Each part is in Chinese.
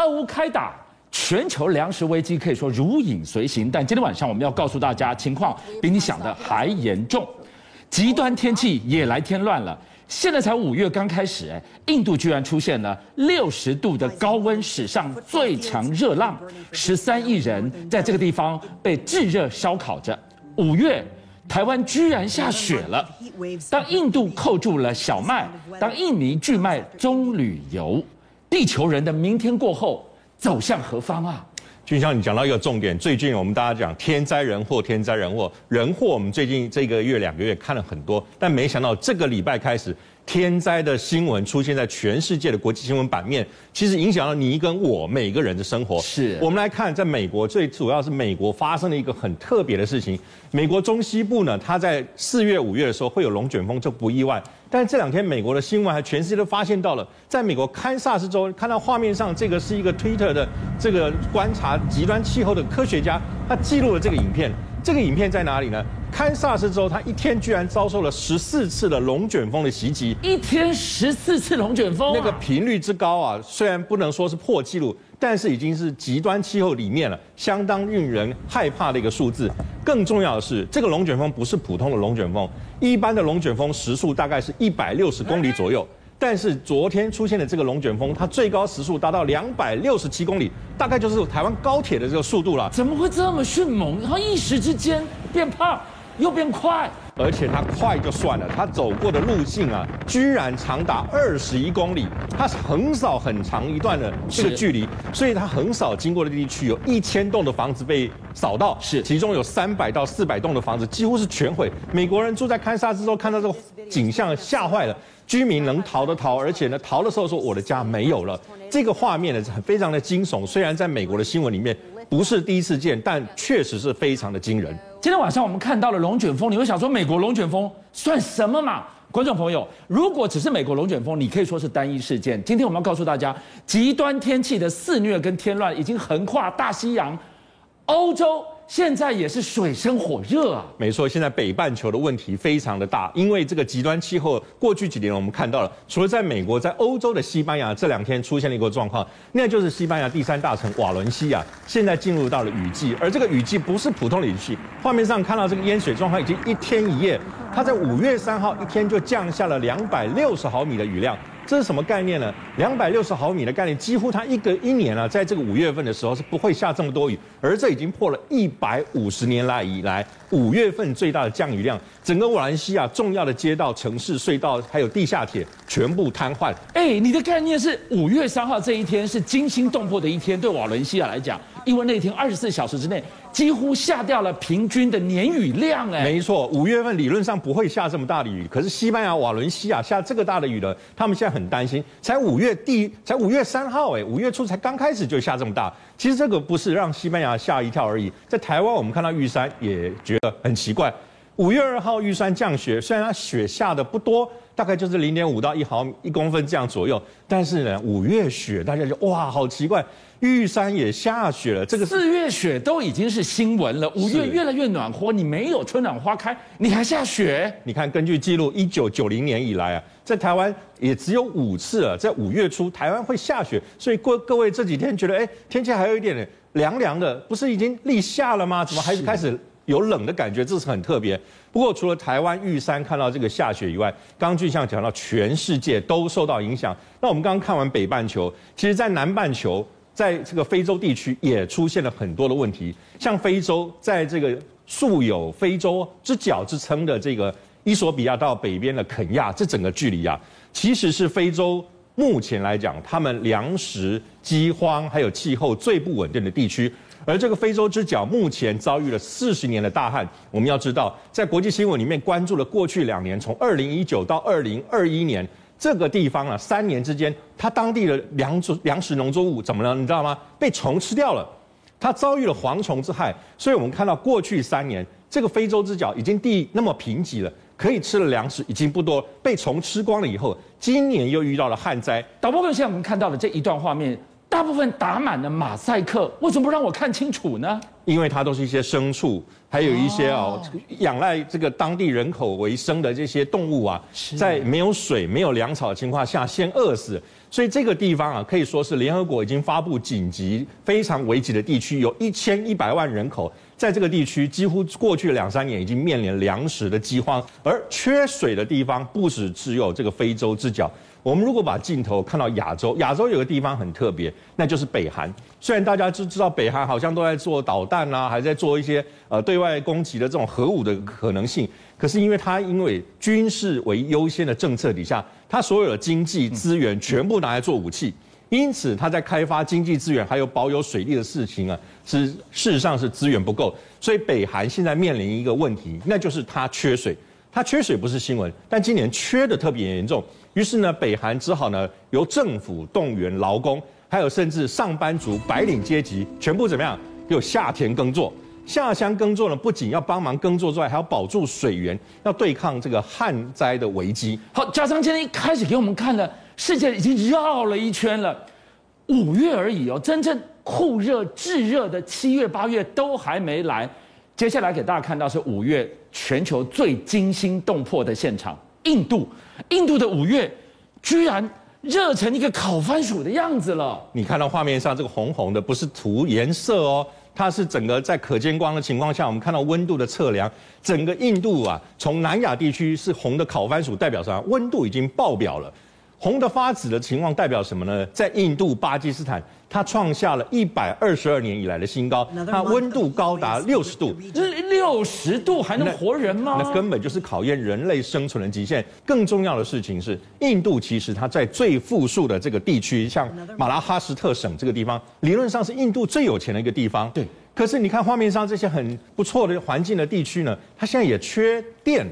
俄乌开打，全球粮食危机可以说如影随形。但今天晚上我们要告诉大家，情况比你想的还严重，极端天气也来添乱了。现在才五月刚开始，哎，印度居然出现了六十度的高温，史上最强热浪，十三亿人在这个地方被炙热烧烤着。五月，台湾居然下雪了。当印度扣住了小麦，当印尼拒卖棕榈油，地球人的明天过后走向何方啊？俊相，你讲到一个重点，最近我们大家讲天灾人祸，天灾人祸，人祸，我们最近这个月两个月看了很多，但没想到这个礼拜开始。天灾的新闻出现在全世界的国际新闻版面，其实影响了你跟我每个人的生活。是我们来看，在美国最主要是美国发生了一个很特别的事情。美国中西部呢，它在四月、五月的时候会有龙卷风，这不意外。但是这两天美国的新闻还全世界都发现到了，在美国堪萨斯州看到画面上，这个是一个 Twitter 的这个观察极端气候的科学家，他记录了这个影片。这个影片在哪里呢？堪萨斯州，它一天居然遭受了十四次的龙卷风的袭击，一天十四次龙卷风，那个频率之高啊，虽然不能说是破纪录，但是已经是极端气候里面了，相当令人害怕的一个数字。更重要的是，这个龙卷风不是普通的龙卷风，一般的龙卷风时速大概是一百六十公里左右，但是昨天出现的这个龙卷风，它最高时速达到两百六十七公里，大概就是台湾高铁的这个速度了。怎么会这么迅猛？它一时之间变胖。又变快，而且它快就算了，它走过的路径啊，居然长达二十一公里，它是横扫很长一段的这个距离，所以它横扫经过的地区有一千栋的房子被扫到，是其中有三百到四百栋的房子几乎是全毁。美国人住在堪萨斯州看到这个景象吓坏了，居民能逃的逃，而且呢逃的时候说我的家没有了，这个画面呢是非常的惊悚。虽然在美国的新闻里面不是第一次见，但确实是非常的惊人。今天晚上我们看到了龙卷风，你会想说美国龙卷风算什么嘛？观众朋友，如果只是美国龙卷风，你可以说是单一事件。今天我们要告诉大家，极端天气的肆虐跟天乱已经横跨大西洋，欧洲。现在也是水深火热啊！没错，现在北半球的问题非常的大，因为这个极端气候，过去几年我们看到了，除了在美国，在欧洲的西班牙这两天出现了一个状况，那就是西班牙第三大城瓦伦西亚现在进入到了雨季，而这个雨季不是普通的雨季，画面上看到这个淹水状况已经一天一夜，它在五月三号一天就降下了两百六十毫米的雨量。这是什么概念呢？两百六十毫米的概念，几乎它一个一年啊，在这个五月份的时候是不会下这么多雨，而这已经破了一百五十年来以来五月份最大的降雨量。整个瓦伦西亚重要的街道、城市、隧道还有地下铁全部瘫痪。哎，你的概念是五月三号这一天是惊心动魄的一天，对瓦伦西亚来讲，因为那天二十四小时之内。几乎下掉了平均的年雨量，哎，没错，五月份理论上不会下这么大的雨，可是西班牙瓦伦西亚下这个大的雨了，他们现在很担心。才五月第，才五月三号，哎，五月初才刚开始就下这么大，其实这个不是让西班牙吓一跳而已。在台湾，我们看到玉山也觉得很奇怪。五月二号玉山降雪，虽然它雪下的不多，大概就是零点五到一毫米一公分这样左右，但是呢，五月雪大家就哇，好奇怪。玉山也下雪了，这个四月雪都已经是新闻了。五月越来越暖和，你没有春暖花开，你还下雪？你看，根据记录，一九九零年以来啊，在台湾也只有五次啊，在五月初台湾会下雪。所以各各位这几天觉得，哎，天气还有一点凉凉的，不是已经立夏了吗？怎么还是开始有冷的感觉？这是很特别。不过除了台湾玉山看到这个下雪以外，刚刚俊相讲到全世界都受到影响。那我们刚刚看完北半球，其实在南半球。在这个非洲地区也出现了很多的问题，像非洲，在这个素有“非洲之角”之称的这个伊索比亚到北边的肯亚，这整个距离啊，其实是非洲目前来讲，他们粮食饥荒还有气候最不稳定的地区。而这个非洲之角目前遭遇了四十年的大旱。我们要知道，在国际新闻里面关注了过去两年，从二零一九到二零二一年。这个地方啊，三年之间，它当地的粮作粮食农作物怎么了？你知道吗？被虫吃掉了，它遭遇了蝗虫之害。所以我们看到过去三年，这个非洲之角已经地那么贫瘠了，可以吃的粮食已经不多，被虫吃光了以后，今年又遇到了旱灾。导播，现在我们看到的这一段画面。大部分打满了马赛克，为什么不让我看清楚呢？因为它都是一些牲畜，还有一些哦，仰赖这个当地人口为生的这些动物啊，在没有水、没有粮草的情况下先饿死。所以这个地方啊，可以说是联合国已经发布紧急、非常危急的地区，有一千一百万人口在这个地区，几乎过去两三年已经面临粮食的饥荒，而缺水的地方不止只有这个非洲之角。我们如果把镜头看到亚洲，亚洲有个地方很特别，那就是北韩。虽然大家都知道北韩好像都在做导弹啊，还在做一些呃对外攻击的这种核武的可能性，可是因为它因为军事为优先的政策底下。他所有的经济资源全部拿来做武器，因此他在开发经济资源还有保有水利的事情啊，是事实上是资源不够，所以北韩现在面临一个问题，那就是它缺水。它缺水不是新闻，但今年缺的特别严重。于是呢，北韩只好呢由政府动员劳工，还有甚至上班族白领阶级全部怎么样，又下田耕作。下乡耕作呢，不仅要帮忙耕作之外，还要保住水源，要对抗这个旱灾的危机。好，佳璋今天一开始给我们看了，世界已经绕了一圈了，五月而已哦，真正酷热炙热的七月八月都还没来。接下来给大家看到是五月全球最惊心动魄的现场，印度，印度的五月居然热成一个烤番薯的样子了。你看到画面上这个红红的，不是涂颜色哦。它是整个在可见光的情况下，我们看到温度的测量，整个印度啊，从南亚地区是红的烤番薯，代表什么？温度已经爆表了。红的发紫的情况代表什么呢？在印度、巴基斯坦，它创下了一百二十二年以来的新高，它温度高达六十度。六十度还能活人吗？那，那根本就是考验人类生存的极限。更重要的事情是，印度其实它在最富庶的这个地区，像马拉哈什特省这个地方，理论上是印度最有钱的一个地方。对。可是你看画面上这些很不错的环境的地区呢，它现在也缺电。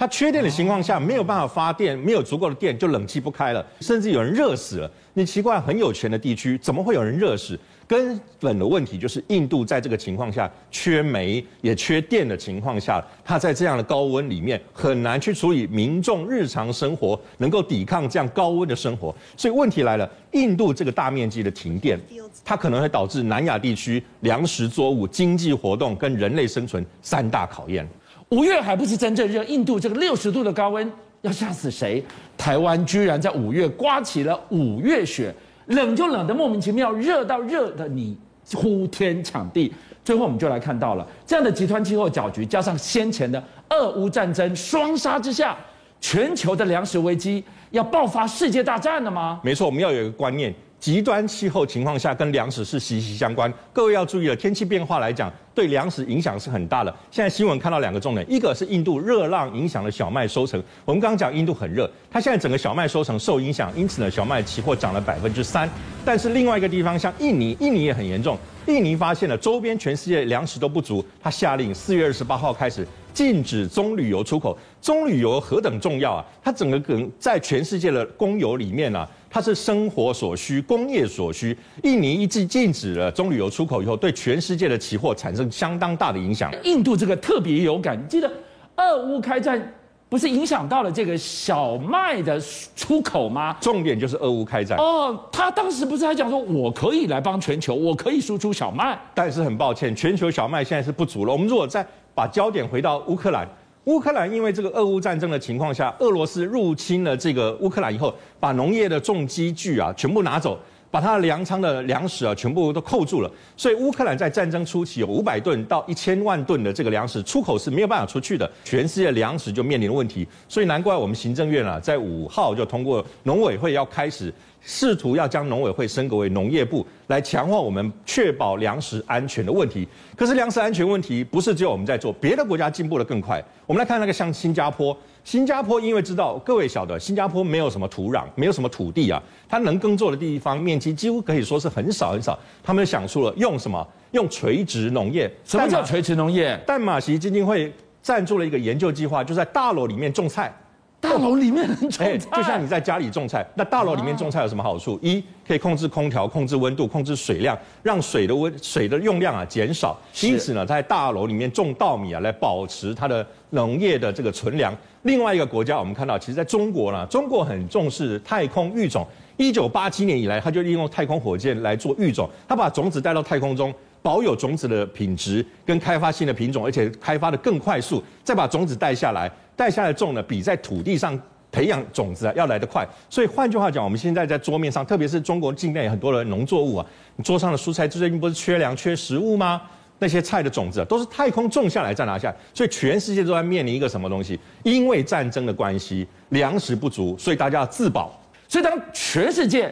它缺电的情况下，没有办法发电，没有足够的电，就冷气不开了，甚至有人热死了。你奇怪，很有钱的地区，怎么会有人热死？根本的问题就是印度在这个情况下缺煤也缺电的情况下，它在这样的高温里面很难去处理民众日常生活，能够抵抗这样高温的生活。所以问题来了，印度这个大面积的停电，它可能会导致南亚地区粮食作物、经济活动跟人类生存三大考验。五月还不是真正热，印度这个六十度的高温要吓死谁？台湾居然在五月刮起了五月雪。冷就冷的莫名其妙，热到热的你呼天抢地。最后我们就来看到了这样的极端气候搅局，加上先前的俄乌战争双杀之下，全球的粮食危机要爆发世界大战了吗？没错，我们要有一个观念。极端气候情况下跟粮食是息息相关，各位要注意了，天气变化来讲，对粮食影响是很大的。现在新闻看到两个重点，一个是印度热浪影响了小麦收成。我们刚刚讲印度很热，它现在整个小麦收成受影响，因此呢，小麦期货涨了百分之三。但是另外一个地方像印尼，印尼也很严重，印尼发现了周边全世界粮食都不足，它下令四月二十八号开始禁止棕榈油出口。棕榈油何等重要啊！它整个梗在全世界的供油里面呢、它是生活所需、工业所需。印尼一禁禁止了棕榈油出口以后，对全世界的期货产生相当大的影响。印度这个特别有感，你记得俄乌开战不是影响到了这个小麦的出口吗？重点就是俄乌开战。哦，他当时不是还讲说，我可以来帮全球，我可以输出小麦。但是很抱歉，全球小麦现在是不足了。我们如果再把焦点回到乌克兰。乌克兰因为这个俄乌战争的情况下，俄罗斯入侵了这个乌克兰以后，把农业的重机具啊全部拿走，把他的粮仓的粮食啊全部都扣住了。所以乌克兰在战争初期有五百吨到一千万吨的这个粮食出口是没有办法出去的，全世界粮食就面临了问题。所以难怪我们行政院啊在五号就通过农委会要开始。试图要将农委会升格为农业部，来强化我们确保粮食安全的问题。可是粮食安全问题不是只有我们在做，别的国家进步的更快。我们来看那个像新加坡，新加坡因为知道各位晓得，新加坡没有什么土壤，没有什么土地啊，它能耕作的地方面积几乎可以说是很少很少。他们想出了用什么？用垂直农业。什么叫垂直农业？淡马锡基金会赞助了一个研究计划，就在大楼里面种菜。大楼里面能种菜，就像你在家里种菜。那大楼里面种菜有什么好处？一，可以控制空调，控制温度，控制水量，让水的温水的用量啊减少。因此呢，在大楼里面种稻米啊，来保持它的农业的这个存粮。另外一个国家，我们看到，其实在中国呢，中国很重视太空育种。一九八七年以来，他就利用太空火箭来做育种，他把种子带到太空中。保有种子的品质，跟开发新的品种，而且开发的更快速，再把种子带下来，带下来种呢，比在土地上培养种子啊要来得快。所以换句话讲，我们现在在桌面上，特别是中国境内很多的农作物啊，你桌上的蔬菜最近不是缺粮、缺食物吗？那些菜的种子啊，都是太空种下来再拿下来，所以全世界都在面临一个什么东西？因为战争的关系，粮食不足，所以大家要自保。所以当全世界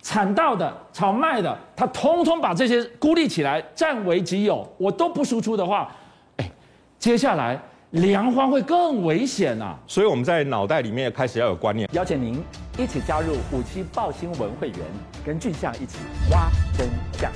产稻的、炒麦的，他通通把这些孤立起来，占为己有，我都不输出的话，哎，接下来粮荒会更危险啊！所以我们在脑袋里面开始要有观念。邀请您一起加入五七报新闻会员，跟俊相一起挖真相。